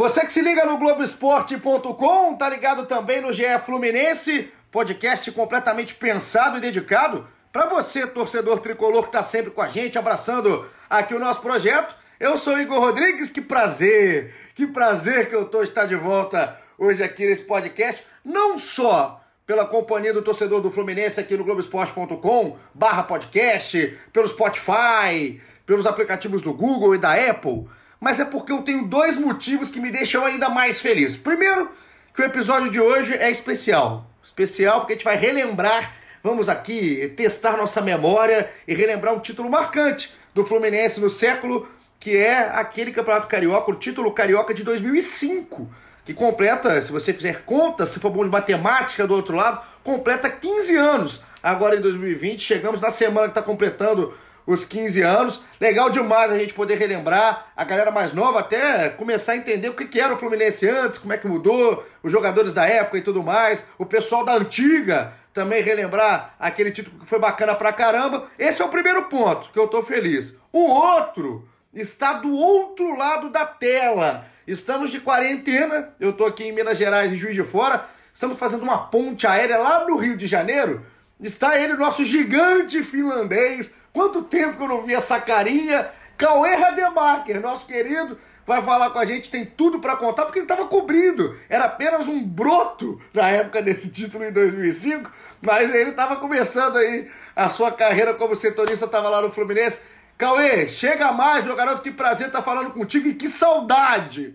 Você que se liga no Globoesporte.com, tá ligado também no GE Fluminense, podcast completamente pensado e dedicado para você, torcedor tricolor que tá sempre com a gente, abraçando aqui o nosso projeto. Eu sou Igor Rodrigues, que prazer, que prazer que eu tô estar de volta hoje aqui nesse podcast, não só pela companhia do torcedor do Fluminense aqui no Globoesporte.com, barra podcast, pelo Spotify, pelos aplicativos do Google e da Apple, mas é porque eu tenho dois motivos que me deixam ainda mais feliz. Primeiro, que o episódio de hoje é especial. Especial porque a gente vai relembrar, vamos aqui testar nossa memória e relembrar um título marcante do Fluminense no século, que é aquele Campeonato Carioca, o título Carioca de 2005, que completa, se você fizer conta, se for bom de matemática do outro lado, completa 15 anos. Agora em 2020, chegamos na semana que está completando os 15 anos. Legal demais a gente poder relembrar, a galera mais nova até começar a entender o que, era o Fluminense antes, como é que mudou, os jogadores da época e tudo mais, o pessoal da antiga também relembrar aquele título que foi bacana pra caramba. Esse é o primeiro ponto que eu tô feliz. O outro está do outro lado da tela. Estamos de quarentena, eu tô aqui em Minas Gerais, em Juiz de Fora, estamos fazendo uma ponte aérea lá no Rio de Janeiro. Está ele, nosso gigante finlandês, Quanto tempo que eu não vi essa carinha? Cauê Rademacher, nosso querido, vai falar com a gente, tem tudo para contar, porque ele estava cobrindo. Era apenas um broto na época desse título em 2005, mas ele estava começando aí a sua carreira como setorista, estava lá no Fluminense. Cauê, chega mais, meu garoto, que prazer estar falando contigo e que saudade!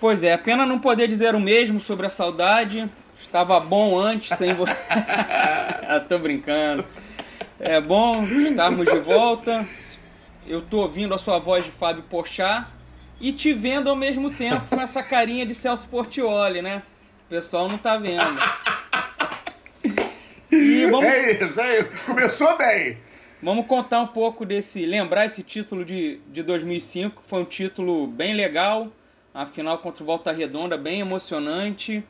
Pois é, pena não poder dizer o mesmo sobre a saudade. Estava bom antes, sem você. Tô brincando. É bom estarmos de volta. Eu tô ouvindo a sua voz de Fábio Pochá e te vendo ao mesmo tempo com essa carinha de Celso Portioli, né? O pessoal não tá vendo. E vamos... É isso, é isso. Começou bem. Vamos contar um pouco desse, lembrar esse título de, de 2005, foi um título bem legal, a final contra o Volta Redonda, bem emocionante.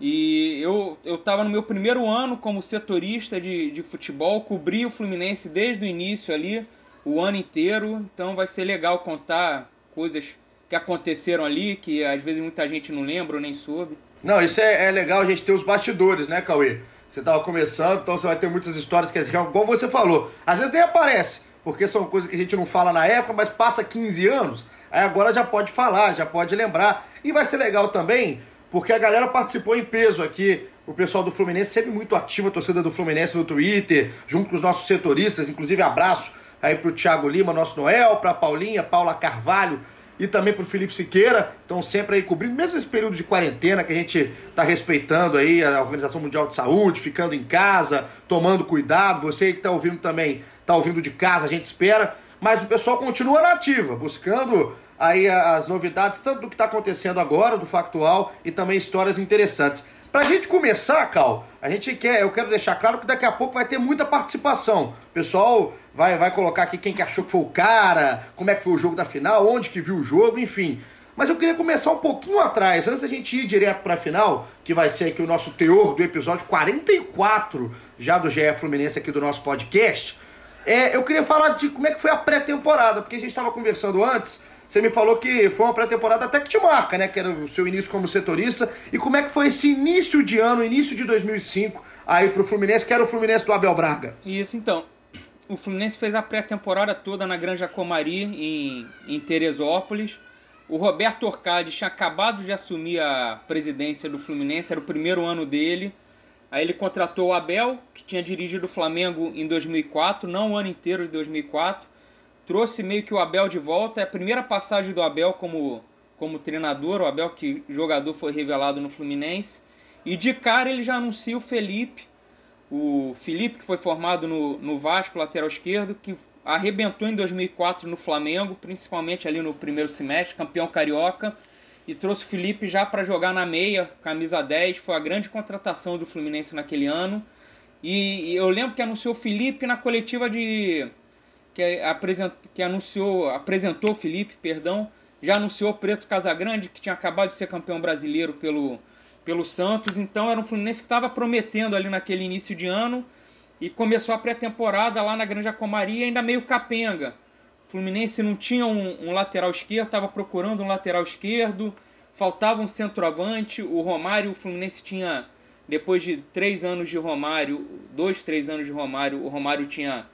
E eu estava no meu primeiro ano como setorista de, de futebol, cobri o Fluminense desde o início ali, o ano inteiro. Então vai ser legal contar coisas que aconteceram ali, que às vezes muita gente não lembra ou nem soube. Não, isso é, é legal a gente ter os bastidores, né, Cauê? Você estava começando, então você vai ter muitas histórias que, como você falou, às vezes nem aparece, porque são coisas que a gente não fala na época, mas passa 15 anos, aí agora já pode falar, já pode lembrar. E vai ser legal também porque a galera participou em peso aqui. O pessoal do Fluminense sempre muito ativo, a torcida do Fluminense no Twitter, junto com os nossos setoristas, inclusive abraço aí pro Thiago Lima, nosso Noel, pra Paulinha, Paula Carvalho e também pro Felipe Siqueira. Então sempre aí cobrindo, mesmo esse período de quarentena que a gente tá respeitando aí a Organização Mundial de Saúde, ficando em casa, tomando cuidado. Você que tá ouvindo também, tá ouvindo de casa, a gente espera. Mas o pessoal continua na ativa, buscando aí as novidades, tanto do que está acontecendo agora, do factual, e também histórias interessantes. Para a gente começar, Cal, a gente quer, eu quero deixar claro que daqui a pouco vai ter muita participação. O pessoal vai, vai colocar aqui quem que achou que foi o cara, como é que foi o jogo da final, onde que viu o jogo, enfim. Mas eu queria começar um pouquinho atrás, antes da gente ir direto para a final, que vai ser aqui o nosso teor do episódio 44 já do GE Fluminense aqui do nosso podcast. É, eu queria falar de como é que foi a pré-temporada, porque a gente estava conversando antes você me falou que foi uma pré-temporada até que te marca, né? Que era o seu início como setorista. E como é que foi esse início de ano, início de 2005, aí pro Fluminense, que era o Fluminense do Abel Braga? Isso, então. O Fluminense fez a pré-temporada toda na Granja Comari, em, em Teresópolis. O Roberto Orcade tinha acabado de assumir a presidência do Fluminense, era o primeiro ano dele. Aí ele contratou o Abel, que tinha dirigido o Flamengo em 2004, não o ano inteiro de 2004 trouxe meio que o Abel de volta. É a primeira passagem do Abel como, como treinador. O Abel, que jogador foi revelado no Fluminense. E de cara ele já anuncia o Felipe. O Felipe, que foi formado no, no Vasco, lateral esquerdo, que arrebentou em 2004 no Flamengo, principalmente ali no primeiro semestre, campeão carioca, e trouxe o Felipe já para jogar na meia, camisa 10, foi a grande contratação do Fluminense naquele ano. E, eu lembro que anunciou o Felipe na coletiva de que, apresentou, que anunciou, apresentou Felipe, perdão, já anunciou Preto Casagrande, que tinha acabado de ser campeão brasileiro pelo, pelo Santos, então era um Fluminense que estava prometendo ali naquele início de ano. E começou a pré-temporada lá na Granja Comaria ainda meio capenga. O Fluminense não tinha um, um lateral esquerdo, estava procurando um lateral esquerdo, faltava um centroavante, o Romário, o Fluminense tinha, depois de três anos de Romário, dois, três anos de Romário, o Romário tinha,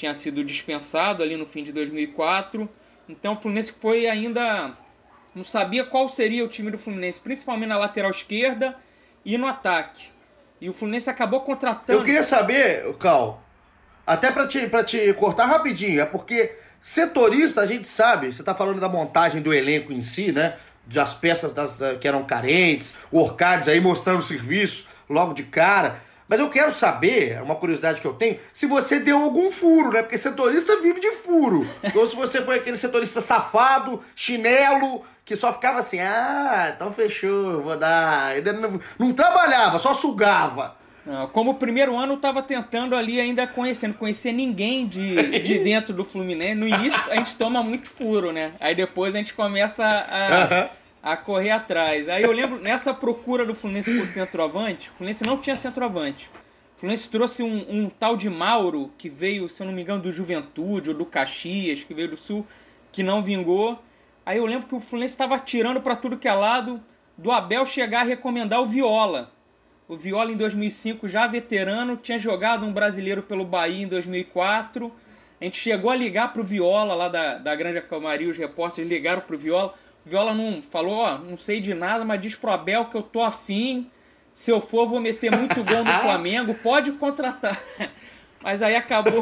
tinha sido dispensado ali no fim de 2004, então o Fluminense foi ainda, não sabia qual seria o time do Fluminense, principalmente na lateral esquerda e no ataque. E o Fluminense acabou contratando. Eu queria saber, Cal, até para te, te cortar rapidinho, é porque setorista a gente sabe, você tá falando da montagem do elenco em si, né? Das peças das, que eram carentes, o Orcades aí mostrando o serviço logo de cara. Mas eu quero saber, é uma curiosidade que eu tenho, se você deu algum furo, né? Porque setorista vive de furo. Ou se você foi aquele setorista safado, chinelo, que só ficava assim, ah, então fechou, vou dar. Ele não, não trabalhava, só sugava. Como o primeiro ano eu tava tentando ali ainda conhecendo, conhecer ninguém de, de dentro do Fluminense. No início a gente toma muito furo, né? Aí depois a gente começa a, a correr atrás. Aí eu lembro, nessa procura do Fluminense por centroavante, o Fluminense não tinha centroavante. O Fluminense trouxe um, um, tal de Mauro, que veio, se eu não me engano, do Juventude ou do Caxias, que veio do Sul, que não vingou. Aí eu lembro que o Fluminense estava tirando para tudo que é lado, do Abel chegar a recomendar o Viola. O Viola em 2005, já veterano, tinha jogado um brasileiro pelo Bahia em 2004. A gente chegou a ligar para o Viola, lá da, da Granja Camaria, os repórteres ligaram para o Viola. Viola não falou, ó, não sei de nada, mas diz pro Abel que eu tô afim. Se eu for, vou meter muito gol no Flamengo. Pode contratar. Mas aí acabou.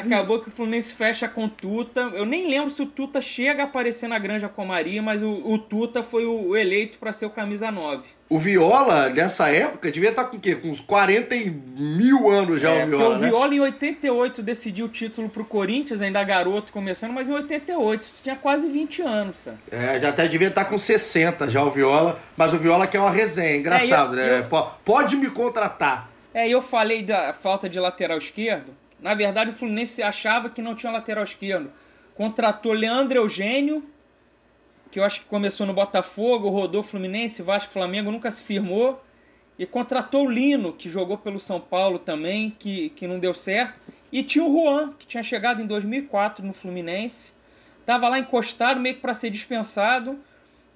Acabou que o Fluminense fecha com o Tuta. Eu nem lembro se o Tuta chega a aparecer na Granja Comaria, mas o, o Tuta foi o, eleito para ser o camisa 9. O Viola, nessa época, devia estar tá com o quê? Com uns 40 mil anos já é, o Viola. O né? Viola em 88 decidiu o título pro Corinthians, ainda garoto começando, mas em 88 tinha quase 20 anos, sabe? É, já até devia estar tá com 60 já o Viola, mas o Viola que é uma resenha, engraçado, é, eu, né? Eu... Pode me contratar. É, eu falei da falta de lateral esquerdo. Na verdade, o Fluminense achava que não tinha lateral esquerdo. Contratou Leandro Eugênio, que eu acho que começou no Botafogo, rodou Fluminense, Vasco, Flamengo, nunca se firmou. E contratou o Lino, que jogou pelo São Paulo também, que, que não deu certo. E tinha o Juan, que tinha chegado em 2004 no Fluminense. Tava lá encostado, meio que para ser dispensado.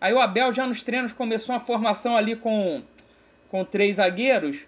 Aí o Abel já nos treinos começou uma formação ali com, com três zagueiros.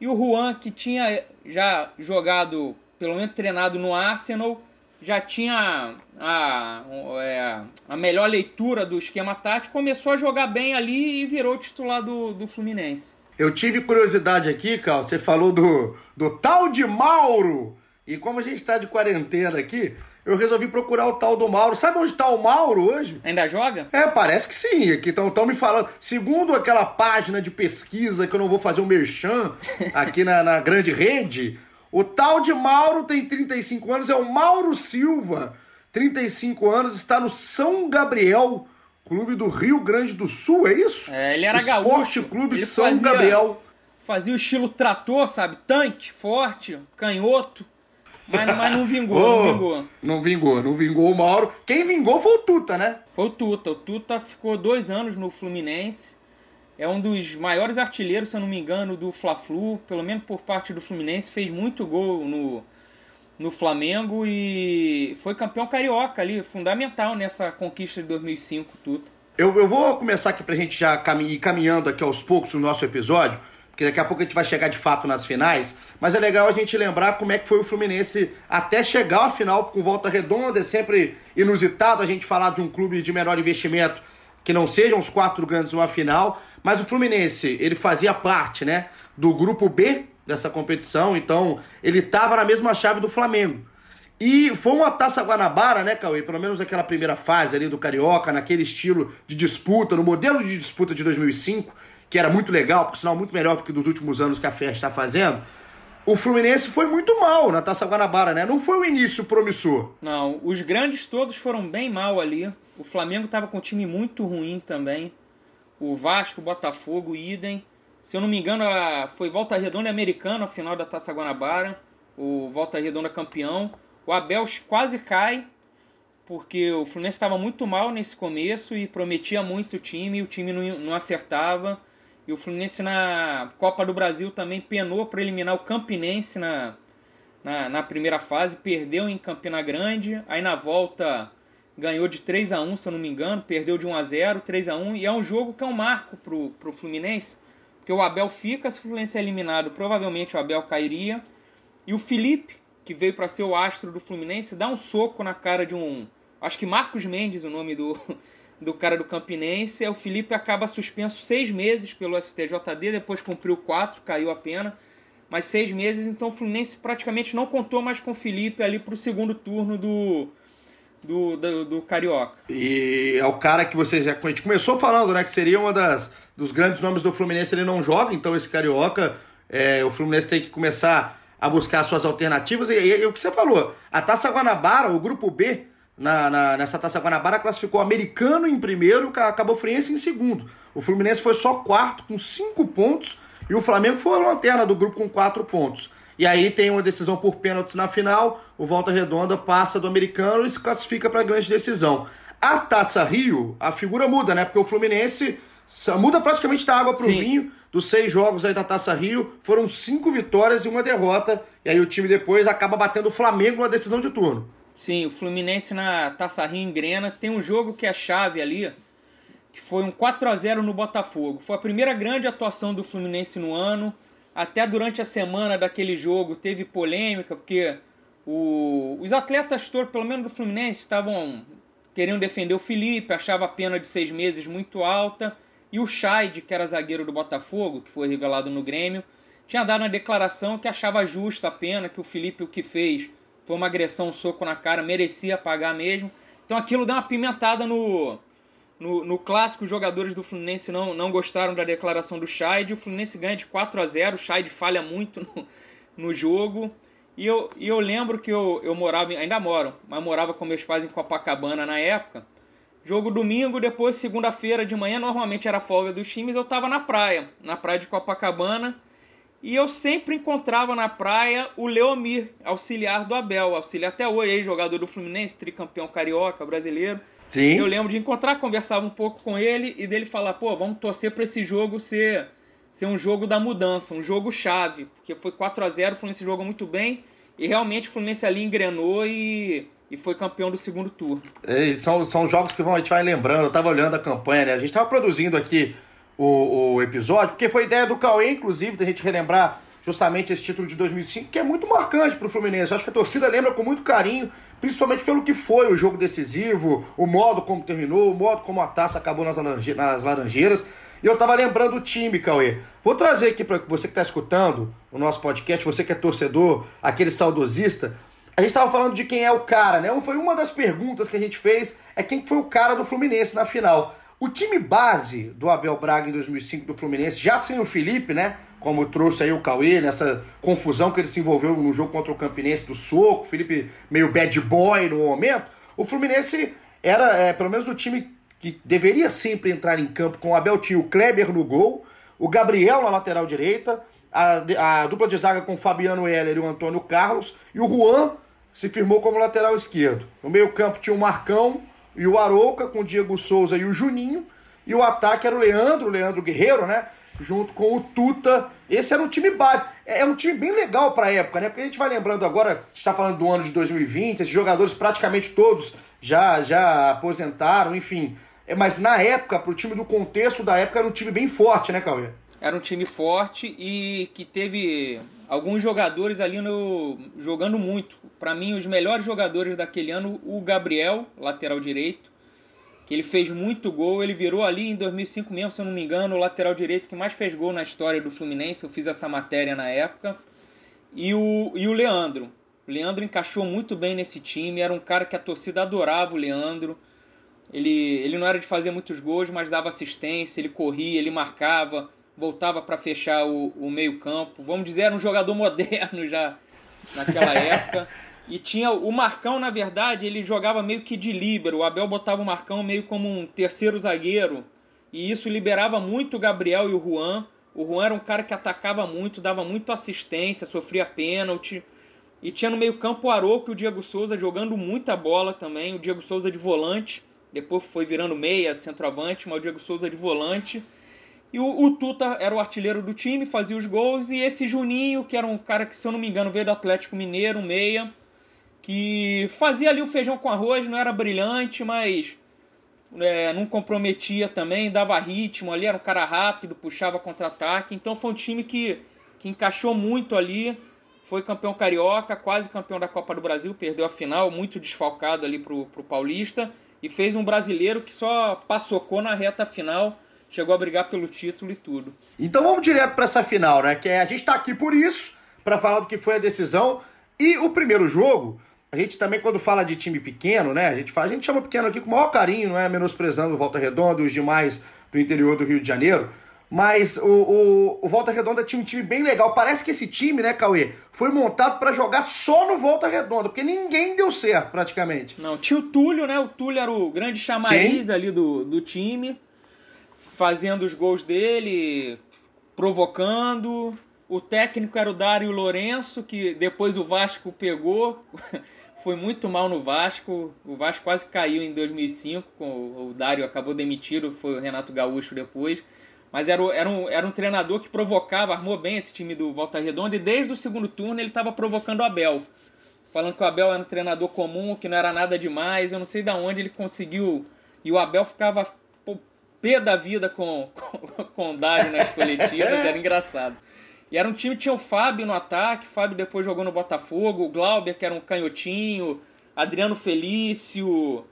E o Juan, que tinha já jogado pelo menos treinado no Arsenal, já tinha a, é, a melhor leitura do esquema tático, começou a jogar bem ali e virou titular do, do Fluminense. Eu tive curiosidade aqui, Cal, você falou do, do tal de Mauro. E como a gente está de quarentena aqui, eu resolvi procurar o tal do Mauro. Sabe onde está o Mauro hoje? Ainda joga? É, parece que sim. Aqui estão me falando. Segundo aquela página de pesquisa que eu não vou fazer um merchan aqui na, na grande rede, o tal de Mauro tem 35 anos, é o Mauro Silva, 35 anos, está no São Gabriel, clube do Rio Grande do Sul, é isso? É, ele era Esporte gaúcho. Clube ele São fazia, Gabriel. Fazia o estilo trator, sabe? Tanque, forte, canhoto. Mas, mas não vingou, Oh, não vingou. Não vingou, não vingou o Mauro. Quem vingou foi o Tuta, né? Foi o Tuta. O Tuta ficou dois anos no Fluminense. É um dos maiores artilheiros, se eu não me engano, do Fla-Flu, pelo menos por parte do Fluminense, fez muito gol no, no Flamengo e foi campeão carioca ali, fundamental nessa conquista de 2005, tudo. Eu, eu vou começar aqui pra gente já ir caminhando aqui aos poucos no nosso episódio, porque daqui a pouco a gente vai chegar de fato nas finais, mas é legal a gente lembrar como é que foi o Fluminense até chegar à final com volta redonda, é sempre inusitado a gente falar de um clube de menor investimento que não sejam os quatro grandes numa final, mas o Fluminense, ele fazia parte, né, do grupo B dessa competição, então ele estava na mesma chave do Flamengo. E foi uma Taça Guanabara, né, Cauê? Pelo menos aquela primeira fase ali do Carioca, naquele estilo de disputa, no modelo de disputa de 2005, que era muito legal, por sinal muito melhor do que dos últimos anos que a FES está fazendo. o Fluminense foi muito mal na Taça Guanabara, né? Não foi o início promissor. Não, os grandes todos foram bem mal ali. O Flamengo estava com um time muito ruim também. O Vasco, o Botafogo, idem. Se eu não me engano, foi Volta Redonda americano a final da Taça Guanabara. O Volta Redonda campeão. O Abel quase cai, porque o Fluminense estava muito mal nesse começo e prometia muito o time, o time não, não acertava. E o Fluminense na Copa do Brasil também penou para eliminar o Campinense na, na, na, primeira fase, perdeu em Campina Grande, aí na volta ganhou de 3 a 1 se eu não me engano, perdeu de 1 a 0 3 a 1 e é um jogo que é um marco pro, pro Fluminense, porque o Abel fica, se o Fluminense é eliminado, provavelmente o Abel cairia, e o Felipe, que veio para ser o astro do Fluminense, dá um soco na cara de um, acho que Marcos Mendes, o nome do do cara do Campinense. O Felipe acaba suspenso seis meses pelo STJD, depois cumpriu quatro, caiu a pena. Mas seis meses, então o Fluminense praticamente não contou mais com o Felipe ali para o segundo turno do, do, do, do, Carioca. E é o cara que você já a gente começou falando, né? Que seria uma das dos grandes nomes do Fluminense, ele não joga, então esse Carioca, é, o Fluminense tem que começar a buscar suas alternativas. E, e, e o que você falou, a Taça Guanabara, o grupo B, na, na, nessa Taça Guanabara classificou o americano em primeiro e acabou Friense em segundo. O Fluminense foi só quarto com cinco pontos e o Flamengo foi a lanterna do grupo com quatro pontos. E aí tem uma decisão por pênaltis na final, o Volta Redonda passa do americano e se classifica para a grande decisão. A Taça Rio, a figura muda, né? Porque o Fluminense muda praticamente da água para o vinho. Dos seis jogos aí da Taça Rio, foram cinco vitórias e uma derrota. E aí o time depois acaba batendo o Flamengo na decisão de turno. Sim, o Fluminense na Taça Rio engrena. Tem um jogo que é chave ali, que foi um 4 a 0 no Botafogo. Foi a primeira grande atuação do Fluminense no ano. Até durante a semana daquele jogo teve polêmica, porque o, os atletas pelo menos do Fluminense, estavam querendo defender o Felipe, achava a pena de seis meses muito alta. E o Scheid, que era zagueiro do Botafogo, que foi revelado no Grêmio, tinha dado uma declaração que achava justa a pena, que o Felipe o que fez foi uma agressão, um soco na cara, merecia pagar mesmo. Então aquilo deu uma pimentada no, no, no clássico. Os jogadores do Fluminense não, não gostaram da declaração do Scheid. O Fluminense ganha de 4 a 0 O Scheid falha muito no, no jogo. E eu, e eu lembro que eu, eu morava, ainda moro, mas morava com meus pais em Copacabana na época. Jogo domingo, depois segunda-feira de manhã, normalmente era folga dos times, eu estava na praia, na praia de Copacabana. E eu sempre encontrava na praia o Leomir, auxiliar do Abel, auxiliar até hoje, jogador do Fluminense, tricampeão carioca, brasileiro. Sim. Eu lembro de encontrar, conversava um pouco com ele e dele falar: pô, vamos torcer para esse jogo ser, ser um jogo da mudança, um jogo chave, porque foi 4 a 0 o Fluminense jogou muito bem e realmente o Fluminense ali engrenou e, e foi campeão do segundo turno. E são, são jogos que a gente vai lembrando, eu estava olhando a campanha, né? A gente estava produzindo aqui o, o episódio, porque foi ideia do Cauê, inclusive, da gente relembrar justamente esse título de 2005, que é muito marcante para o Fluminense. Eu acho que a torcida lembra com muito carinho, principalmente pelo que foi o jogo decisivo, o modo como terminou, o modo como a taça acabou nas, nas Laranjeiras. E eu tava lembrando o time, Cauê. Vou trazer aqui para você que está escutando o nosso podcast, você que é torcedor, aquele saudosista. A gente tava falando de quem é o cara, né? Foi uma das perguntas que a gente fez, é quem foi o cara do Fluminense na final. O time base do Abel Braga em 2005 do Fluminense, já sem o Felipe, né? Como trouxe aí o Cauê, nessa confusão que ele se envolveu no jogo contra o Campinense do Soco, Felipe meio bad boy no momento. O Fluminense era, é, pelo menos, o time que deveria sempre entrar em campo com o Abel tinha o Kleber no gol, o Gabriel na lateral direita, a, a dupla de zaga com o Fabiano Heller e o Antônio Carlos, e o Juan se firmou como lateral esquerdo. No meio campo tinha o Marcão, e o Arouca com o Diego Souza e o Juninho. E o ataque era o Leandro, o Leandro Guerreiro, né? Junto com o Tuta. Esse era um time base. É, é um time bem legal para a época, né? Porque a gente vai lembrando agora, está falando do ano de 2020, esses jogadores praticamente todos já, já aposentaram, enfim. É, mas na época, pro time do contexto da época, era um time bem forte, né, Cauê? Era um time forte e que teve alguns jogadores ali no, jogando muito. Para mim, os melhores jogadores daquele ano, o Gabriel, lateral direito, que ele fez muito gol. Ele virou ali em 2005 mesmo, se eu não me engano, o lateral direito que mais fez gol na história do Fluminense. Eu fiz essa matéria na época. E o, e o Leandro. O Leandro encaixou muito bem nesse time. Era um cara que a torcida adorava o Leandro. Ele, ele não era de fazer muitos gols, mas dava assistência, ele corria, ele marcava voltava para fechar o, o meio-campo. Vamos dizer, era um jogador moderno já naquela época. E tinha o Marcão, na verdade, ele jogava meio que de líbero. O Abel botava o Marcão meio como um terceiro zagueiro. E isso liberava muito o Gabriel e o Juan. O Juan era um cara que atacava muito, dava muito assistência, sofria pênalti. E tinha no meio-campo o Aroco e o Diego Souza jogando muita bola também. O Diego Souza de volante, depois foi virando meia, centroavante, mas o Diego Souza de volante. E o, o, Tuta era o artilheiro do time, fazia os gols. E esse Juninho, que era um cara que, se eu não me engano, veio do Atlético Mineiro, meia, que fazia ali o feijão com arroz, não era brilhante, mas é, não comprometia também, dava ritmo ali, era um cara rápido, puxava contra-ataque. Então foi um time que, que encaixou muito ali foi campeão carioca, quase campeão da Copa do Brasil, perdeu a final, muito desfalcado ali pro, pro Paulista, e fez um brasileiro que só passocou na reta final, chegou a brigar pelo título e tudo. Então vamos direto para essa final, né? Que é, a gente está aqui por isso, para falar do que foi a decisão. E o primeiro jogo, a gente também, quando fala de time pequeno, né? A gente, fala, a gente chama pequeno aqui com o maior carinho, não é? Menosprezando o Volta Redonda e os demais do interior do Rio de Janeiro. Mas o, o, o, Volta Redonda tinha um time bem legal. Parece que esse time, né, Cauê, foi montado para jogar só no Volta Redonda, porque ninguém deu certo, praticamente. Não, tinha o Túlio, né? O Túlio era o grande chamariz Sim. ali do, do time, fazendo os gols dele, provocando. O técnico era o Dário Lourenço, que depois o Vasco pegou. foi muito mal no Vasco. O Vasco quase caiu em 2005. O Dário acabou demitido, foi o Renato Gaúcho depois. Mas era, era, um, era um treinador que provocava, armou bem esse time do Volta Redonda e desde o segundo turno ele estava provocando o Abel. Falando que o Abel era um treinador comum, que não era nada demais. Eu não sei de onde ele conseguiu. E o Abel ficava pô, pé da vida com, com, com o Dário nas coletivas, era engraçado. E era um time que tinha o Fábio no ataque, o Fábio depois jogou no Botafogo, o Glauber, que era um canhotinho, Adriano Felício,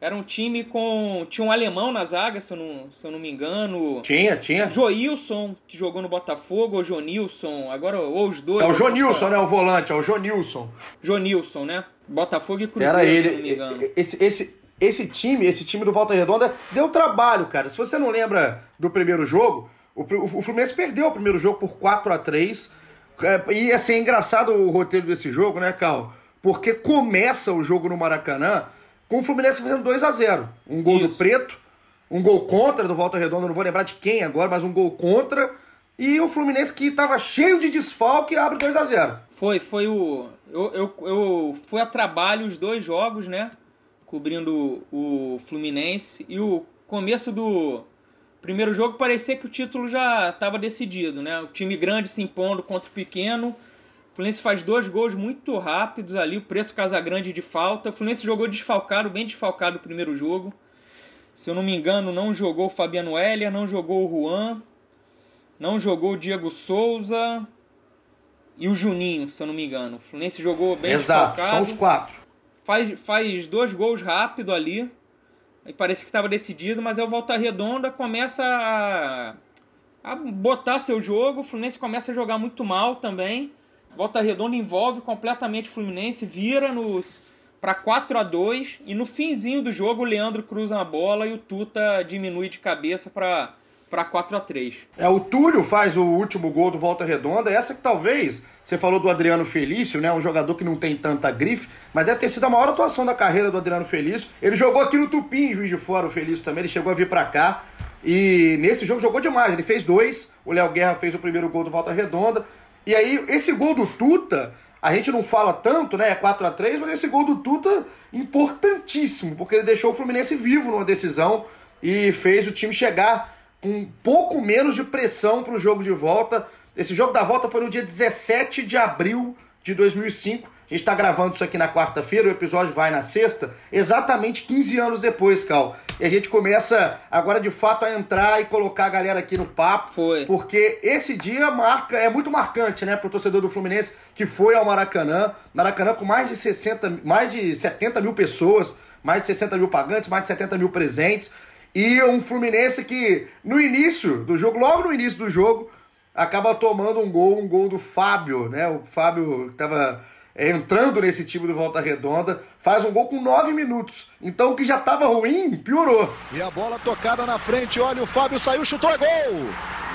era um time com. Tinha um alemão na zaga, se eu não, se eu não me engano. Tinha, tinha. Joilson, que jogou no Botafogo, ou Jonilson, agora, ou os dois. É o Jonilson, né? O volante, é o Jonilson. Jonilson, né? Botafogo e Cruzeiro, Era ele. se não me engano. Esse, esse, esse time, esse time do Volta Redonda, deu trabalho, cara. Se você não lembra do primeiro jogo, o, o Fluminense perdeu o primeiro jogo por 4 a 3 é, E assim, é engraçado o roteiro desse jogo, né, Cal? Porque começa o jogo no Maracanã com o Fluminense fazendo 2 a 0 Um gol Isso. do Preto, um gol contra do Volta Redonda, não vou lembrar de quem agora, mas um gol contra. E o Fluminense que estava cheio de desfalque abre 2 a 0 Foi, foi o. Eu, eu, eu fui a trabalho os dois jogos, né? Cobrindo o Fluminense. E o começo do primeiro jogo parecia que o título já estava decidido, né? O time grande se impondo contra o pequeno o Fluminense faz dois gols muito rápidos ali, o Preto Casagrande de falta. O Fluminense jogou desfalcado, bem desfalcado o primeiro jogo. Se eu não me engano, não jogou o Fabiano Heller, não jogou o Juan, não jogou o Diego Souza e o Juninho, se eu não me engano. O Fluminense jogou bem Exato, desfalcado. são os quatro. Faz, faz dois gols rápido ali. E parece que estava decidido, mas é o Volta Redonda começa a, a botar seu jogo. O Fluminense começa a jogar muito mal também. Volta Redonda envolve completamente o Fluminense, vira nos para 4 a 2 e no finzinho do jogo o Leandro cruza a bola e o Tuta diminui de cabeça para para 4 a 3. É o Túlio faz o último gol do Volta Redonda, essa que talvez você falou do Adriano Felício, né, um jogador que não tem tanta grife, mas deve ter sido a maior atuação da carreira do Adriano Felício. Ele jogou aqui no Tupim, Juiz de Fora, o Felício também, ele chegou a vir para cá. E nesse jogo jogou demais, ele fez dois, o Léo Guerra fez o primeiro gol do Volta Redonda, e aí, esse gol do Tuta, a gente não fala tanto, né? É 4 a 3 mas esse gol do Tuta importantíssimo, porque ele deixou o Fluminense vivo numa decisão e fez o time chegar com um pouco menos de pressão para o jogo de volta. Esse jogo da volta foi no dia 17 de abril de 2005. A gente está gravando isso aqui na quarta-feira, o episódio vai na sexta, exatamente 15 anos depois, Cal. E a gente começa agora de fato a entrar e colocar a galera aqui no papo. Foi. Porque esse dia marca, é muito marcante, né, pro torcedor do Fluminense que foi ao Maracanã. Maracanã com mais de 60, mais de 70 mil pessoas, mais de 60 mil pagantes, mais de 70 mil presentes. E um Fluminense que, no início do jogo, logo no início do jogo, acaba tomando um gol, um gol do Fábio, né? O Fábio que estava é, entrando nesse time do Volta Redonda, faz um gol com nove minutos. Então o que já estava ruim, piorou. E a bola tocada na frente, olha, o Fábio saiu, chutou, é gol!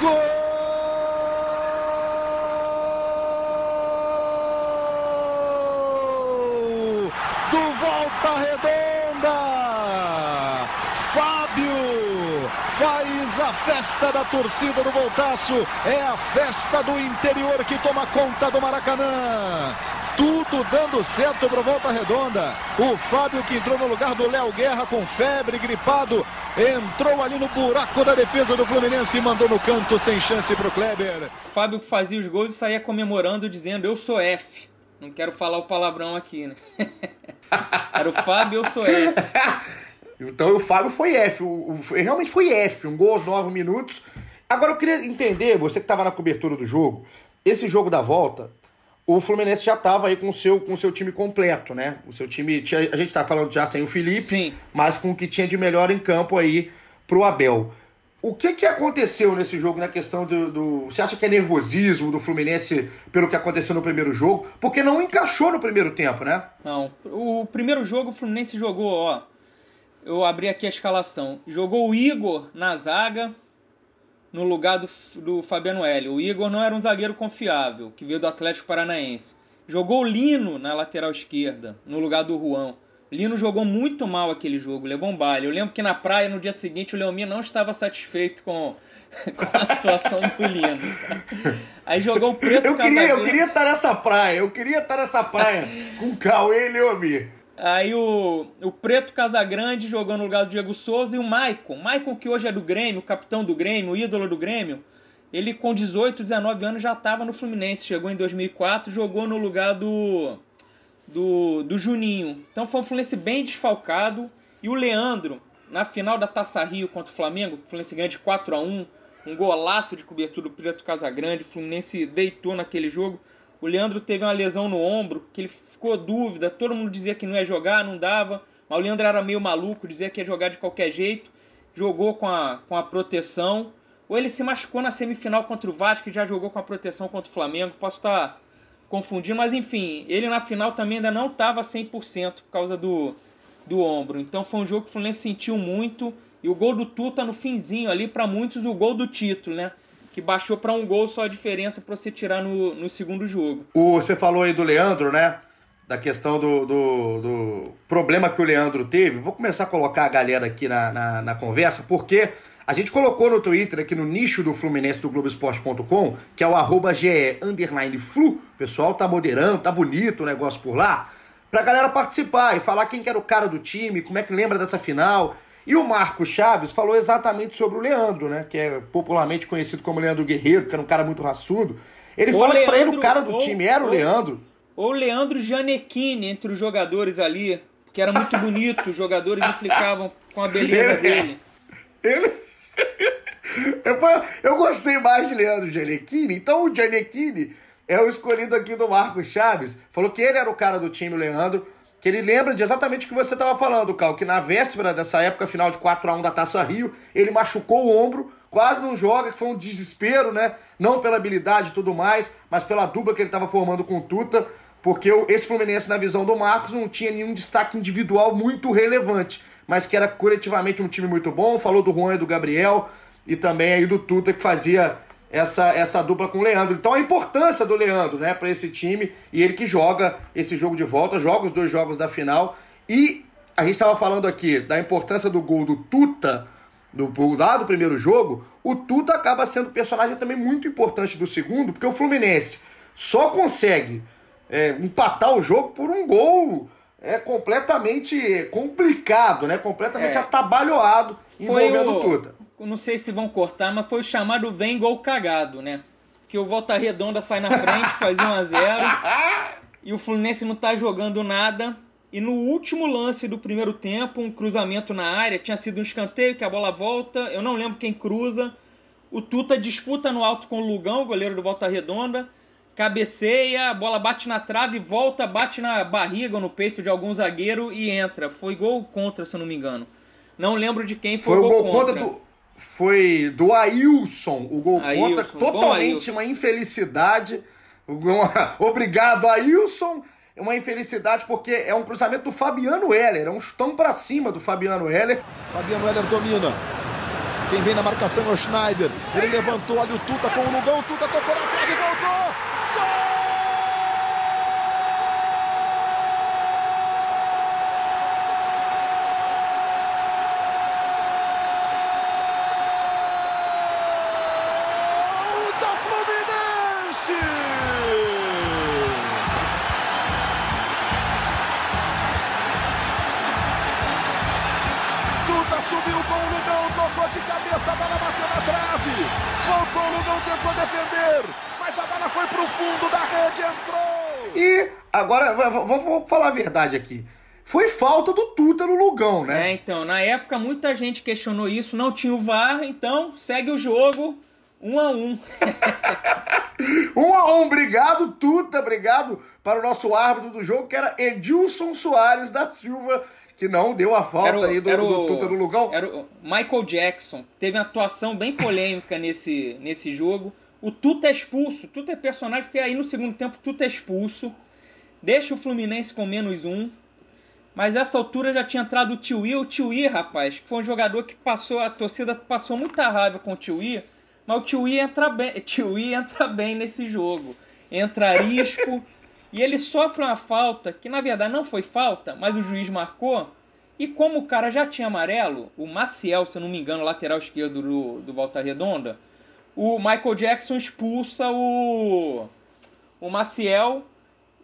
Gol! do Volta Redonda! Festa da torcida do Voltaço. É a festa do interior que toma conta do Maracanã. Tudo dando certo para Volta Redonda. O Fábio que entrou no lugar do Léo Guerra com febre, gripado, entrou ali no buraco da defesa do Fluminense e mandou no canto sem chance para o Kleber. O Fábio fazia os gols e saía comemorando dizendo eu sou F. Não quero falar o palavrão aqui, né? Era o Fábio, eu sou F. então o Fábio foi F. O, o, realmente foi F. Um gol aos 9 minutos. Agora eu queria entender, você que estava na cobertura do jogo, esse jogo da volta, o Fluminense já estava aí com o seu, com o seu time completo, né? O seu time. Tinha, a gente tá falando já sem o Felipe, Sim. mas com o que tinha de melhor em campo aí pro Abel. O que, que aconteceu nesse jogo na questão do, do, Você acha que é nervosismo do Fluminense pelo que aconteceu no primeiro jogo? Porque não encaixou no primeiro tempo, né? Não. O primeiro jogo o Fluminense jogou, ó. Eu abri aqui a escalação. Jogou o Igor na zaga, no lugar do, do Fabiano Hélio. O Igor não era um zagueiro confiável, que veio do Atlético Paranaense. Jogou o Lino na lateral esquerda, no lugar do Juan. Lino jogou muito mal aquele jogo, levou um baile. Eu lembro que na praia, no dia seguinte, o Leomir não estava satisfeito com, com a atuação do Lino. Aí jogou o Preto eu queria, Eu queria estar nessa praia, eu queria estar nessa praia com o Cauê e Leomir. Aí o, o Preto Casagrande jogou no lugar do Diego Souza e o Maicon. Maicon, que hoje é do Grêmio, capitão do Grêmio, ídolo do Grêmio. Ele com 18, 19 anos já estava no Fluminense. Chegou em 2004, jogou no lugar do, do, do Juninho. Então foi um Fluminense bem desfalcado. E o Leandro, na final da Taça Rio contra o Flamengo, o Fluminense ganha de 4 a 1 um golaço de cobertura do Preto Casagrande. O Fluminense deitou naquele jogo. O Leandro teve uma lesão no ombro, que ele ficou dúvida, todo mundo dizia que não ia jogar, não dava. Mas o Leandro era meio maluco, dizia que ia jogar de qualquer jeito. Jogou com a, com a proteção. Ou ele se machucou na semifinal contra o Vasco, que já jogou com a proteção contra o Flamengo. Posso estar confundindo, mas enfim, ele na final também ainda não estava 100% por causa do, do ombro. Então foi um jogo que o Fluminense sentiu muito. E o gol do Tuta no finzinho ali, para muitos, o gol do título, né? Que baixou para um gol só a diferença para você tirar no, no segundo jogo. O, você falou aí do Leandro, né? Da questão do, do, do, problema que o Leandro teve. Vou começar a colocar a galera aqui na, na, na conversa, porque a gente colocou no Twitter, aqui no nicho do Fluminense do Globoesporte.com, que é o arroba GE underline flu. O pessoal tá moderando, tá bonito o negócio por lá. Pra galera participar e falar quem que era o cara do time, como é que lembra dessa final. E o Marco Chaves falou exatamente sobre o Leandro, né? Que é popularmente conhecido como Leandro Guerreiro, que era um cara muito raçudo. Ele fala Leandro, que pra ele o cara do ou, time era o ou, Leandro. Ou Leandro Janequini entre os jogadores ali, que era muito bonito, os jogadores implicavam com a beleza ele, dele. Ele. Eu, eu gostei mais de Leandro Janequini, então o Janequini é o escolhido aqui do Marco Chaves. Falou que ele era o cara do time, o Leandro que ele lembra de exatamente o que você estava falando, Cal, que na véspera dessa época final de 4 a 1 da Taça Rio, ele machucou o ombro, quase não joga, que foi um desespero, né? Não pela habilidade e tudo mais, mas pela dupla que ele estava formando com o Tuta, porque esse Fluminense, na visão do Marcos, não tinha nenhum destaque individual muito relevante, mas que era coletivamente um time muito bom. Falou do Juan e do Gabriel, e também aí do Tuta, que fazia essa, essa dupla com o Leandro. Então a importância do Leandro, né, para esse time e ele que joga esse jogo de volta, joga os dois jogos da final. E a gente estava falando aqui da importância do gol do Tuta do, lá do primeiro jogo. O Tuta acaba sendo personagem também muito importante do segundo, porque o Fluminense só consegue é, empatar o jogo por um gol é completamente complicado, né? Completamente é. atabalhoado envolvendo o, o Tuta não sei se vão cortar, mas foi o chamado vem gol cagado, né? Que o Volta Redonda sai na frente, faz 1 a 0 e o Fluminense não tá jogando nada. E no último lance do primeiro tempo, um cruzamento na área, tinha sido um escanteio que a bola volta, eu não lembro quem cruza. O Tuta disputa no alto com o Lugão, goleiro do Volta Redonda, cabeceia, a bola bate na trave, volta, bate na barriga ou no peito de algum zagueiro e entra. Foi gol contra, se eu não me engano. Não lembro de quem foi, foi o gol, gol contra. contra do, foi do Ailson, o gol Ailson, contra, totalmente uma infelicidade. Obrigado, Ailson. Uma infelicidade porque é um cruzamento do Fabiano Heller, é um chutão para cima do Fabiano Heller. Fabiano Heller domina. Quem vem na marcação é o Schneider. Ele levantou ali o Tuta com o Lugão, o Tuta tocou na trave e voltou. A bola foi pro fundo da rede, entrou. E agora, vamos falar a verdade aqui. Foi falta do Tuta no Lugão, né? É, então, na época muita gente questionou isso, não tinha o VAR, então segue o jogo um a um. um a um, obrigado, Tuta, obrigado para o nosso árbitro do jogo, que era Edilson Soares da Silva, que não deu a falta o, aí do, do Tuta no Lugão. Era o Michael Jackson, teve uma atuação bem polêmica nesse, nesse jogo. O Tuta é expulso, Tuta é personagem, porque aí no segundo tempo Tuta é expulso, deixa o Fluminense com menos um, mas essa altura já tinha entrado o Tiwi. O Tiwi, rapaz, que foi um jogador que passou, a torcida passou muita raiva com o Tiwi, mas o Tiwi entra bem, Tiwi entra bem nesse jogo. Entra risco e ele sofre uma falta que na verdade não foi falta, mas o juiz marcou. E como o cara já tinha amarelo, o Maciel, se eu não me engano, lateral esquerdo do, do Volta Redonda, o Michael Jackson expulsa o, o Maciel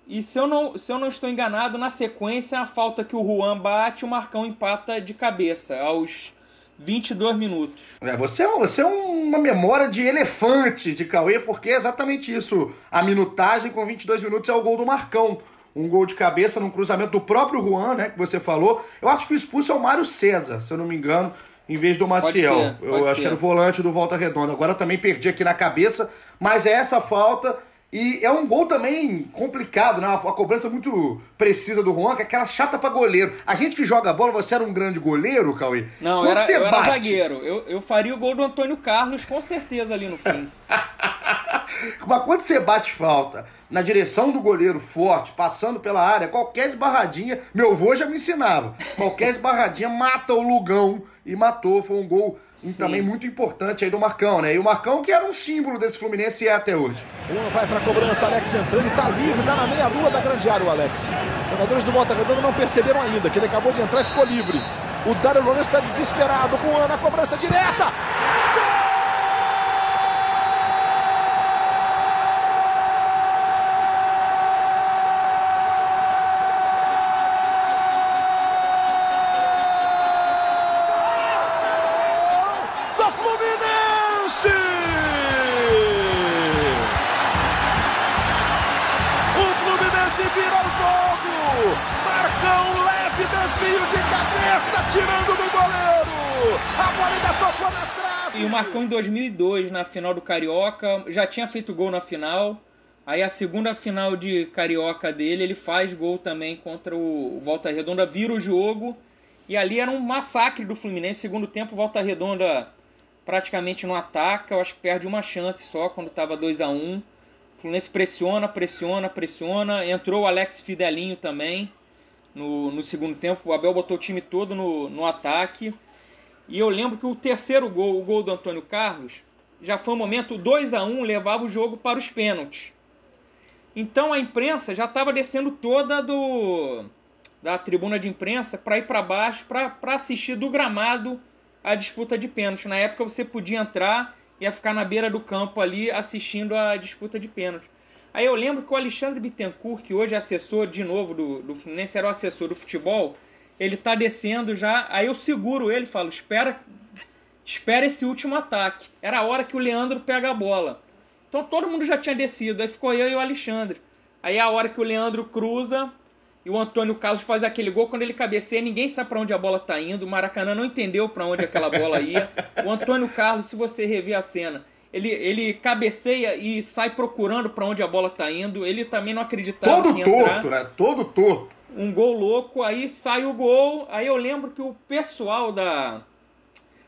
e se eu, não, se eu não estou enganado, na sequência, a falta que o Juan bate, o Marcão empata de cabeça, aos 22 minutos. É, você, é, você é uma memória de elefante de Cauê, porque é exatamente isso. A minutagem com 22 minutos é o gol do Marcão. Um gol de cabeça num cruzamento do próprio Juan, né, que você falou. Eu acho que o expulso é o Mário César, se eu não me engano, em vez do Maciel. Pode ser, pode eu ser. acho que era o volante do Volta Redonda. Agora eu também perdi aqui na cabeça, mas é essa falta e é um gol também complicado, né? Uma cobrança muito precisa do Juan, que é aquela chata pra goleiro. A gente que joga bola, você era um grande goleiro, Cauê? Não, era, eu bate... era zagueiro. Eu, eu faria o gol do Antônio Carlos com certeza ali no fim. Mas quando você bate falta na direção do goleiro forte, passando pela área, qualquer esbarradinha, meu avô já me ensinava, qualquer esbarradinha mata o Lugão. E matou, foi um gol Sim. também muito importante aí do Marcão, né? E o Marcão que era um símbolo desse Fluminense e é até hoje. Juan vai pra cobrança, Alex entrando e tá livre, tá na meia-lua da grande área o Alex. Os jogadores do Volta Redonda não perceberam ainda que ele acabou de entrar e ficou livre. O Dário Lourenço está desesperado, Juan na cobrança direta. Marcou em 2002 na final do Carioca, já tinha feito gol na final. Aí a segunda final de Carioca dele, ele faz gol também contra o Volta Redonda, vira o jogo. E ali era um massacre do Fluminense. Segundo tempo, Volta Redonda praticamente não ataca. Eu acho que perde uma chance só quando estava 2 a 1 O Fluminense pressiona, pressiona, pressiona. Entrou o Alex Fidelinho também no, no segundo tempo. O Abel botou o time todo no, no ataque. E eu lembro que o terceiro gol, o gol do Antônio Carlos, já foi um momento 2 a 1 levava o jogo para os pênaltis. Então a imprensa já estava descendo toda do da tribuna de imprensa para ir para baixo para assistir do gramado a disputa de pênaltis. Na época você podia entrar e ficar na beira do campo ali assistindo a disputa de pênaltis. Aí eu lembro que o Alexandre Bittencourt, que hoje é assessor de novo do, do Fluminense, era o assessor do futebol, ele tá descendo já, aí eu seguro ele, falo, espera, espera esse último ataque. Era a hora que o Leandro pega a bola. Então todo mundo já tinha descido, aí ficou eu e o Alexandre. Aí é a hora que o Leandro cruza e o Antônio Carlos faz aquele gol, quando ele cabeceia, ninguém sabe para onde a bola tá indo. O Maracanã não entendeu para onde aquela bola ia. O Antônio Carlos, se você rever a cena, ele, ele cabeceia e sai procurando para onde a bola tá indo. Ele também não acreditava Todo torto, né? Todo torto um gol louco, aí sai o gol. Aí eu lembro que o pessoal da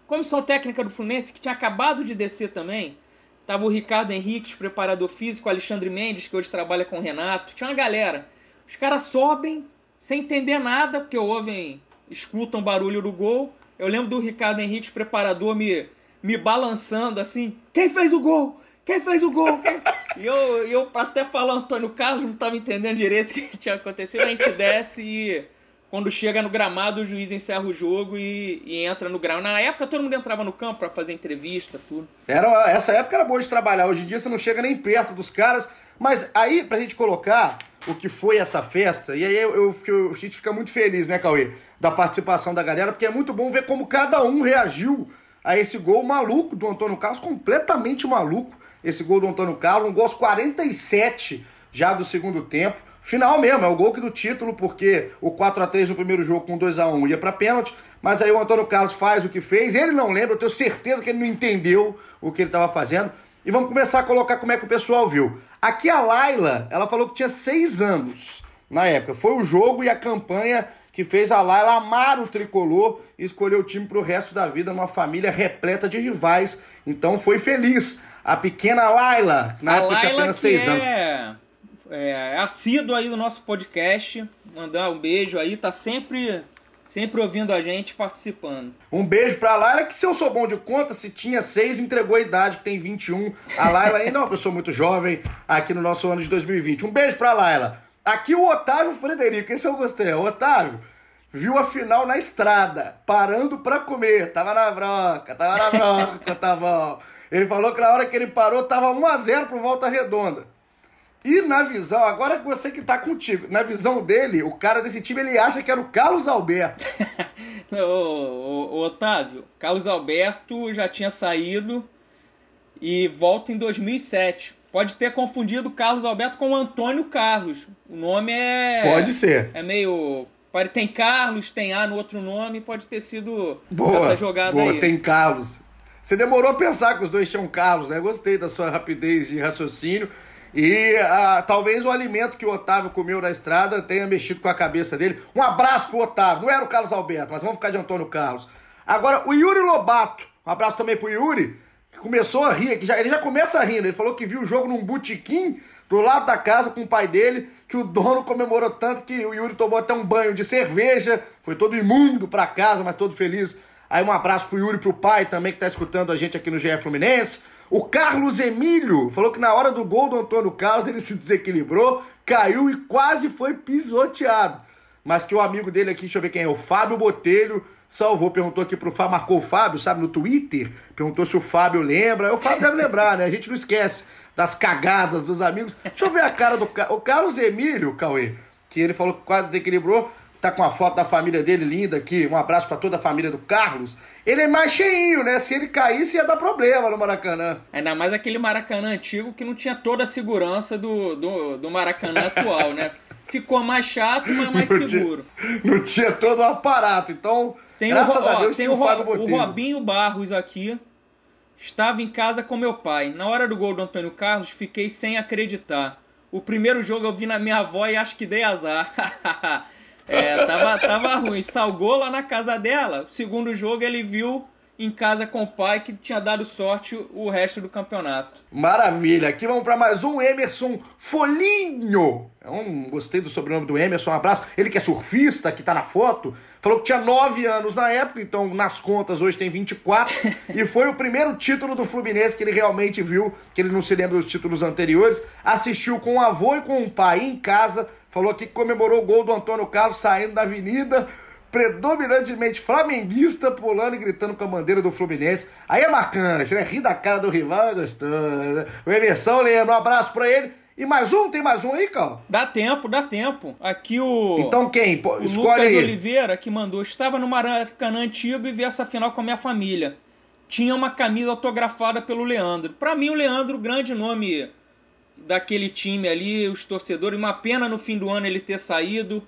comissão técnica do Fluminense, que tinha acabado de descer também, tava o Ricardo Henrique, preparador físico, o Alexandre Mendes, que hoje trabalha com o Renato, tinha uma galera. Os caras sobem sem entender nada, porque ouvem, escutam o barulho do gol. Eu lembro do Ricardo Henrique, preparador, me, me balançando assim: quem fez o gol? Quem fez o gol? E eu, eu até falo Antônio Carlos, não estava entendendo direito o que tinha acontecido. A gente desce e quando chega no gramado, o juiz encerra o jogo e, e entra no grau. Na época, todo mundo entrava no campo para fazer entrevista, tudo. Era, essa época era boa de trabalhar. Hoje em dia você não chega nem perto dos caras. Mas aí, pra gente colocar o que foi essa festa, e aí eu, eu, eu, a gente fica muito feliz, né, Cauê? Da participação da galera, porque é muito bom ver como cada um reagiu a esse gol maluco do Antônio Carlos, completamente maluco esse gol do Antônio Carlos, um gol aos 47 já do segundo tempo. Final mesmo, é o gol que do título, porque o 4 a 3 no primeiro jogo com 2 a 1 ia para pênalti, mas aí o Antônio Carlos faz o que fez, ele não lembra, eu tenho certeza que ele não entendeu o que ele estava fazendo. E vamos começar a colocar como é que o pessoal viu. Aqui a Laila, ela falou que tinha 6 anos na época. Foi o jogo e a campanha que fez a Laila amar o tricolor e escolher o time para o resto da vida numa família repleta de rivais. Então foi feliz. A pequena Laila, na a época Laila tinha apenas 6 é... anos. É, é assíduo aí do nosso podcast. Mandar um beijo aí, tá sempre sempre ouvindo a gente, participando. Um beijo pra Laila, que se eu sou bom de conta, se tinha seis, entregou a idade, que tem 21. A Laila ainda é uma pessoa muito jovem aqui no nosso ano de 2020. Um beijo pra Laila. Aqui o Otávio Frederico, esse eu gostei. O Otávio viu a final na estrada, parando pra comer. Tava na broca, tava na broca, tava. Ele falou que na hora que ele parou, tava 1x0 pro Volta Redonda. E na visão, agora que você que tá contigo, na visão dele, o cara desse time ele acha que era o Carlos Alberto. ô, Otávio, Carlos Alberto já tinha saído e volta em 2007. Pode ter confundido Carlos Alberto com o Antônio Carlos. O nome é. Pode ser. É meio. Tem Carlos, tem A no outro nome, pode ter sido boa, essa jogada boa, aí. Tem Carlos. Você demorou a pensar que os dois tinham Carlos, né? Gostei da sua rapidez de raciocínio. E ah, talvez o alimento que o Otávio comeu na estrada tenha mexido com a cabeça dele. Um abraço pro Otávio. Não era o Carlos Alberto, mas vamos ficar de Antônio Carlos. Agora, o Yuri Lobato. Um abraço também pro Yuri, que começou a rir. Que já, ele já começa rindo. Ele falou que viu o jogo num botequim do lado da casa com o pai dele, que o dono comemorou tanto que o Yuri tomou até um banho de cerveja. Foi todo imundo pra casa, mas todo feliz. Aí um abraço pro Yuri, pro pai também, que tá escutando a gente aqui no GF Fluminense. O Carlos Emílio falou que na hora do gol do Antônio Carlos ele se desequilibrou, caiu e quase foi pisoteado. Mas que o amigo dele aqui, deixa eu ver quem é, o Fábio Botelho, salvou. Perguntou aqui pro Fábio, marcou o Fábio, sabe, no Twitter. Perguntou se o Fábio lembra. O Fábio deve lembrar, né? A gente não esquece das cagadas dos amigos. Deixa eu ver a cara do o Carlos Emílio, Cauê, que ele falou que quase desequilibrou tá com a foto da família dele linda aqui. Um abraço para toda a família do Carlos. Ele é mais cheinho, né? Se ele caísse, ia dar problema no Maracanã. Ainda mais aquele Maracanã antigo que não tinha toda a segurança do, do, do Maracanã atual, né? Ficou mais chato, mas mais não seguro. Tinha, não tinha todo o aparato. Então, tem graças o, a Deus, tem o, o, o Robinho Barros aqui. Estava em casa com meu pai. Na hora do gol do Antônio Carlos, fiquei sem acreditar. O primeiro jogo eu vi na minha avó e acho que dei azar. É, tava, tava ruim. Salgou lá na casa dela. O segundo jogo ele viu em casa com o pai que tinha dado sorte o resto do campeonato. Maravilha. Aqui vamos para mais um Emerson Folinho. É um, gostei do sobrenome do Emerson, um abraço. Ele que é surfista, que tá na foto, falou que tinha 9 anos na época, então nas contas hoje tem 24. e foi o primeiro título do Fluminense que ele realmente viu, que ele não se lembra dos títulos anteriores. Assistiu com o avô e com o pai em casa falou aqui que comemorou o gol do Antônio Carlos saindo da avenida, predominantemente flamenguista, pulando e gritando com a bandeira do Fluminense. Aí é marcante, né? Rir da cara do rival é gostoso. Né? O Emerson lembra, um abraço pra ele. E mais um? Tem mais um aí, Cal? Dá tempo, dá tempo. Aqui o. Então quem? Pô, o escolhe Lucas aí. Oliveira que mandou. Estava no Maracanã antigo e vi essa final com a minha família. Tinha uma camisa autografada pelo Leandro. Para mim, o Leandro, grande nome daquele time ali, os torcedores. Uma pena no fim do ano ele ter saído.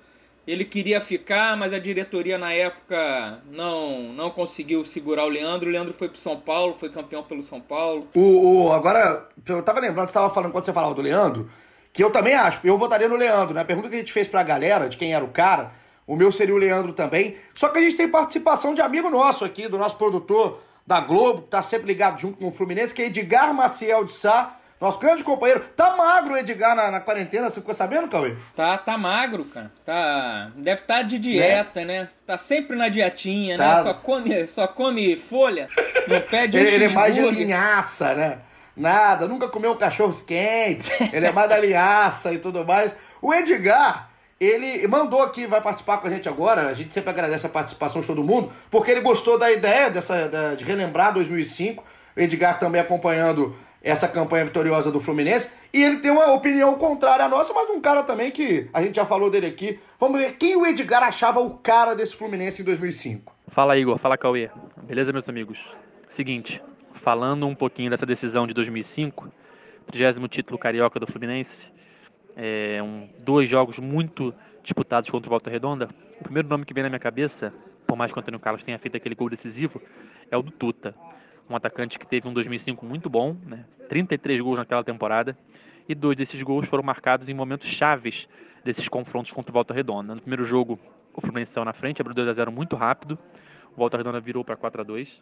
Ele queria ficar, mas a diretoria na época não não conseguiu segurar o Leandro. O Leandro foi pro São Paulo, foi campeão pelo São Paulo. O, o agora, eu tava lembrando, você tava falando quando você falava do Leandro, que eu também acho, eu votaria no Leandro, né? A pergunta que a gente fez pra galera de quem era o cara, o meu seria o Leandro também. Só que a gente tem participação de amigo nosso aqui, do nosso produtor da Globo, que tá sempre ligado junto com o Fluminense, que é Edgar Maciel de Sá nosso grande companheiro. Tá magro o Edgar na, na, quarentena, você ficou sabendo, Cauê? Tá, tá magro, cara. Tá. Deve estar tá de dieta, né? né? Tá sempre na dietinha, né? tá. né? Só come, só come folha, não pede um Ele, ele é mais de linhaça, né? Nada, nunca comeu um cachorro quente. Ele é mais da linhaça e tudo mais. O Edgar, ele mandou aqui, vai participar com a gente agora. A gente sempre agradece a participação de todo mundo, porque ele gostou da ideia dessa, da, de relembrar 2005. O Edgar também acompanhando essa campanha vitoriosa do Fluminense. E ele tem uma opinião contrária à nossa, mas um cara também que a gente já falou dele aqui. Vamos ver quem o Edgar achava o cara desse Fluminense em 2005. Fala Igor, fala Cauê. Beleza, meus amigos? Seguinte, falando um pouquinho dessa decisão de 2005, 30 título carioca do Fluminense. É, um, dois jogos muito disputados contra o Volta Redonda. O primeiro nome que vem na minha cabeça, por mais que o Antônio Carlos tenha feito aquele gol decisivo, é o do Tuta. Um atacante que teve um 2005 muito bom, né? 33 gols naquela temporada. E dois desses gols foram marcados em momentos chaves desses confrontos contra o Volta Redonda. No primeiro jogo, o Fluminense saiu na frente, abriu 2 a 0 muito rápido. O Volta Redonda virou para 4 a 2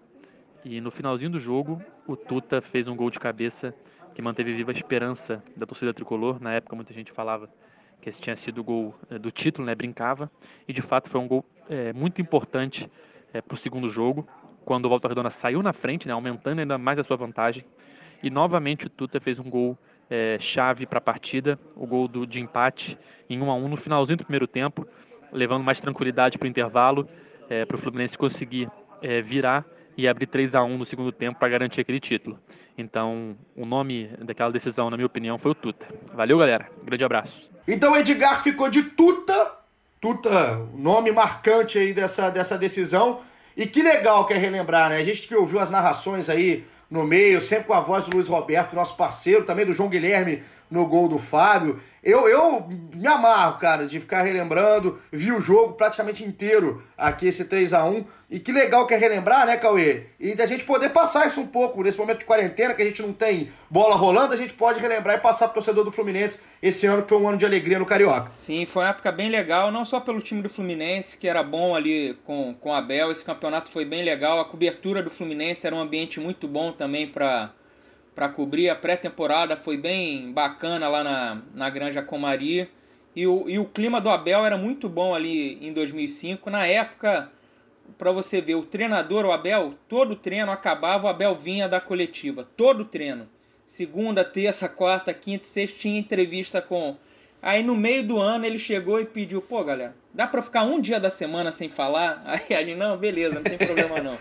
e no finalzinho do jogo, o Tuta fez um gol de cabeça que manteve viva a esperança da torcida tricolor. Na época, muita gente falava que esse tinha sido o gol eh, do título, né? Brincava. E de fato foi um gol é, muito importante é, para o segundo jogo, quando o Volta Redonda saiu na frente, né? aumentando ainda mais a sua vantagem. E novamente o Tuta fez um gol é, chave para a partida, o gol do, de empate em 1 a 1 no finalzinho do primeiro tempo, levando mais tranquilidade para o intervalo, para o Fluminense conseguir virar e abrir 3 a 1 no segundo tempo para garantir aquele título. Então, o nome daquela decisão, na minha opinião, foi o Tuta. Valeu, galera. Grande abraço. Então, Edgar ficou de Tuta. Tuta, nome marcante aí dessa, dessa decisão. E que legal que é relembrar, né? A gente que ouviu as narrações aí no meio, sempre com a voz do Luiz Roberto, nosso parceiro, também do João Guilherme no gol do Fábio. Eu, eu me amarro, cara, de ficar relembrando. Vi o jogo praticamente inteiro aqui, esse 3 a 1 E que legal que é relembrar, né, Cauê? E da gente poder passar isso um pouco nesse momento de quarentena, que a gente não tem bola rolando, a gente pode relembrar e passar pro torcedor do Fluminense esse ano, que foi um ano de alegria no Carioca. Sim, foi uma época bem legal, não só pelo time do Fluminense, que era bom ali com, com a Abel. Esse campeonato foi bem legal. A cobertura do Fluminense era um ambiente muito bom também para para cobrir a pré-temporada, foi bem bacana lá na, na Granja Comari. E o, e o clima do Abel era muito bom ali em 2005. Na época, para você ver, o treinador, o Abel, todo treino acabava, o Abel vinha da coletiva. Todo treino. Segunda, terça, quarta, quinta, sexta, tinha entrevista com. Aí no meio do ano ele chegou e pediu: pô, galera, dá para ficar um dia da semana sem falar? Aí a gente, não, beleza, não tem problema não.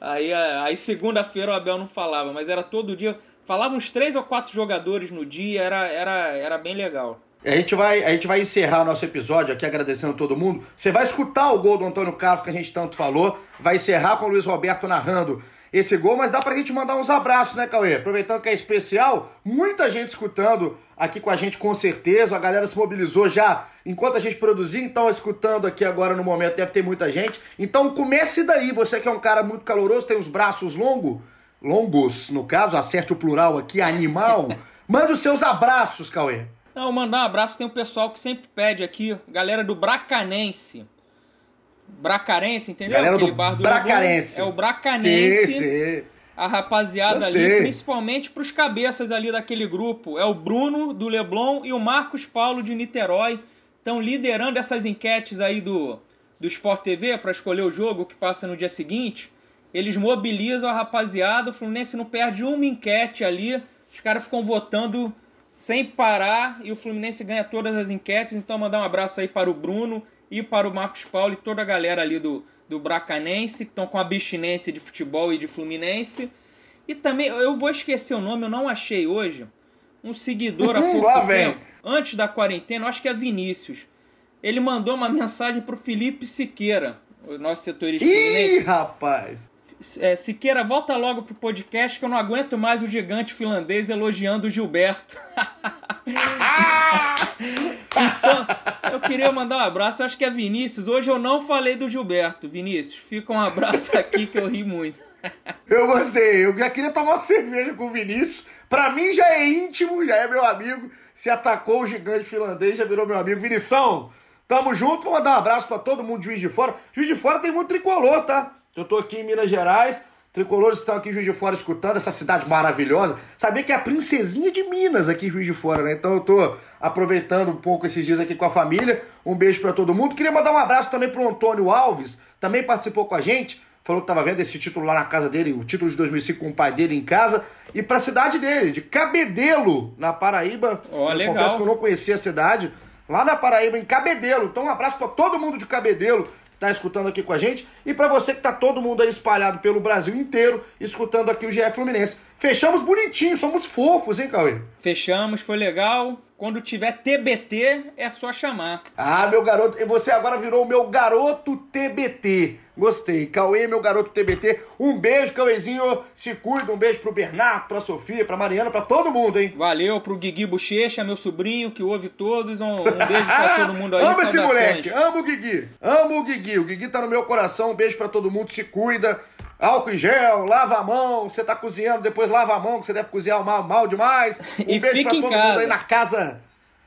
Aí, aí segunda-feira o Abel não falava, mas era todo dia. Falava uns três ou quatro jogadores no dia, era, era, era bem legal. A gente, vai, a gente vai encerrar o nosso episódio aqui agradecendo todo mundo. Você vai escutar o gol do Antônio Carlos que a gente tanto falou. Vai encerrar com o Luiz Roberto narrando esse gol, mas dá pra gente mandar uns abraços, né, Cauê? Aproveitando que é especial, muita gente escutando aqui com a gente com certeza. A galera se mobilizou já enquanto a gente produzia, então escutando aqui agora no momento deve ter muita gente. Então comece daí, você que é um cara muito caloroso, tem os braços longos, longos no caso, acerte o plural aqui, animal. Mande os seus abraços, Cauê. Não, mandar um abraço, tem um pessoal que sempre pede aqui, galera do Bracanense. Bracarense, entendeu? Galera Aquele do bar do Bracarense. É o Bracanense. Sim, sim. A rapaziada ali, principalmente para os cabeças ali daquele grupo. É o Bruno do Leblon e o Marcos Paulo de Niterói. Estão liderando essas enquetes aí do, do Sport TV para escolher o jogo que passa no dia seguinte. Eles mobilizam a rapaziada. O Fluminense não perde uma enquete ali. Os caras ficam votando sem parar e o Fluminense ganha todas as enquetes. Então, mandar um abraço aí para o Bruno e para o Marcos Paulo e toda a galera ali do, do Bracanense, que estão com abstinência de futebol e de Fluminense. E também, eu vou esquecer o nome, eu não achei hoje. Um seguidor há pouco Lá tempo, antes da quarentena, acho que é Vinícius. Ele mandou uma mensagem para o Felipe Siqueira, o nosso setorista Ih, Fluminense. rapaz! É, Siqueira, volta logo pro podcast que eu não aguento mais o gigante finlandês elogiando o Gilberto. então, eu queria mandar um abraço, acho que é Vinícius. Hoje eu não falei do Gilberto. Vinícius, fica um abraço aqui que eu ri muito. eu gostei, eu já queria tomar uma cerveja com o Vinícius. Pra mim já é íntimo, já é meu amigo. Se atacou o gigante finlandês, já virou meu amigo. Vinição, tamo junto. Vou mandar um abraço para todo mundo de Juiz de Fora. Juiz de Fora tem muito tricolor, tá? Eu tô aqui em Minas Gerais, tricolores estão aqui em Juiz de Fora escutando essa cidade maravilhosa. Sabia que é a princesinha de Minas aqui em Juiz de Fora, né? Então eu tô aproveitando um pouco esses dias aqui com a família. Um beijo para todo mundo. Queria mandar um abraço também pro Antônio Alves, também participou com a gente. Falou que tava vendo esse título lá na casa dele, o título de 2005 com o pai dele em casa. E pra cidade dele, de Cabedelo, na Paraíba. Oh, legal. confesso que eu não conhecia a cidade. Lá na Paraíba, em Cabedelo. Então um abraço para todo mundo de Cabedelo está escutando aqui com a gente e para você que está todo mundo aí espalhado pelo Brasil inteiro escutando aqui o GF Fluminense. Fechamos bonitinho, somos fofos, hein, Cauê? Fechamos, foi legal. Quando tiver TBT, é só chamar. Ah, meu garoto, você agora virou o meu garoto TBT. Gostei. Cauê, meu garoto TBT. Um beijo, Cauêzinho. Se cuida. Um beijo pro Bernardo, pra Sofia, pra Mariana, pra todo mundo, hein? Valeu pro Guigui Bochecha, meu sobrinho, que ouve todos. Um, um beijo pra todo mundo aí. Amo esse moleque. Amo o Guigui. Amo o Guigui. O Guigui tá no meu coração. Um beijo pra todo mundo. Se cuida. Álcool em gel, lava a mão. Você tá cozinhando, depois lava a mão, que você deve cozinhar mal, mal demais. Um E beijo pra todo casa. mundo aí na casa.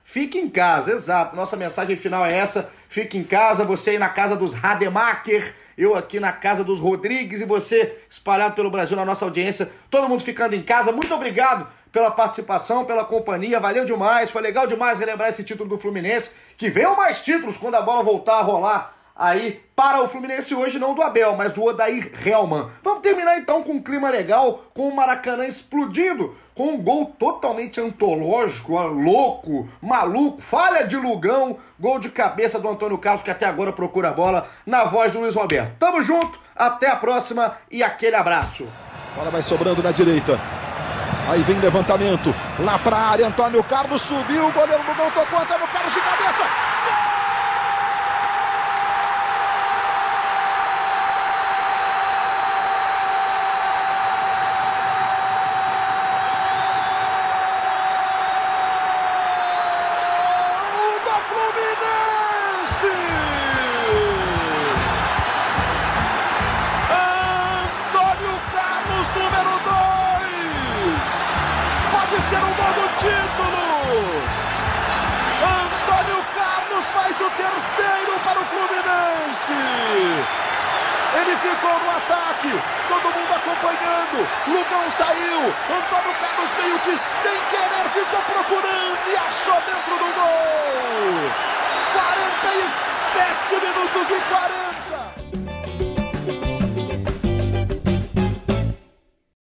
Fique em casa, exato. Nossa mensagem final é essa. Fique em casa, você aí na casa dos Rademacher, eu aqui na casa dos Rodrigues e você espalhado pelo Brasil na nossa audiência. Todo mundo ficando em casa. Muito obrigado pela participação, pela companhia. Valeu demais. Foi legal demais relembrar esse título do Fluminense. Que venham mais títulos quando a bola voltar a rolar aí para o Fluminense hoje, não do Abel, mas do Odair Helman. Vamos terminar então com um clima legal, com o Maracanã explodindo, com um gol totalmente antológico, louco, maluco, falha de Lugão, gol de cabeça do Antônio Carlos, que até agora procura a bola, na voz do Luiz Roberto. Tamo junto, até a próxima e aquele abraço. Bola vai sobrando na direita. Aí vem levantamento. Lá pra área, Antônio Carlos subiu. O goleiro gol tocou. Antônio Carlos de cabeça. Ele ficou no ataque, todo mundo acompanhando. Lugão saiu, Antônio Carlos meio que sem querer ficou procurando e achou dentro do gol. 47 minutos e 40.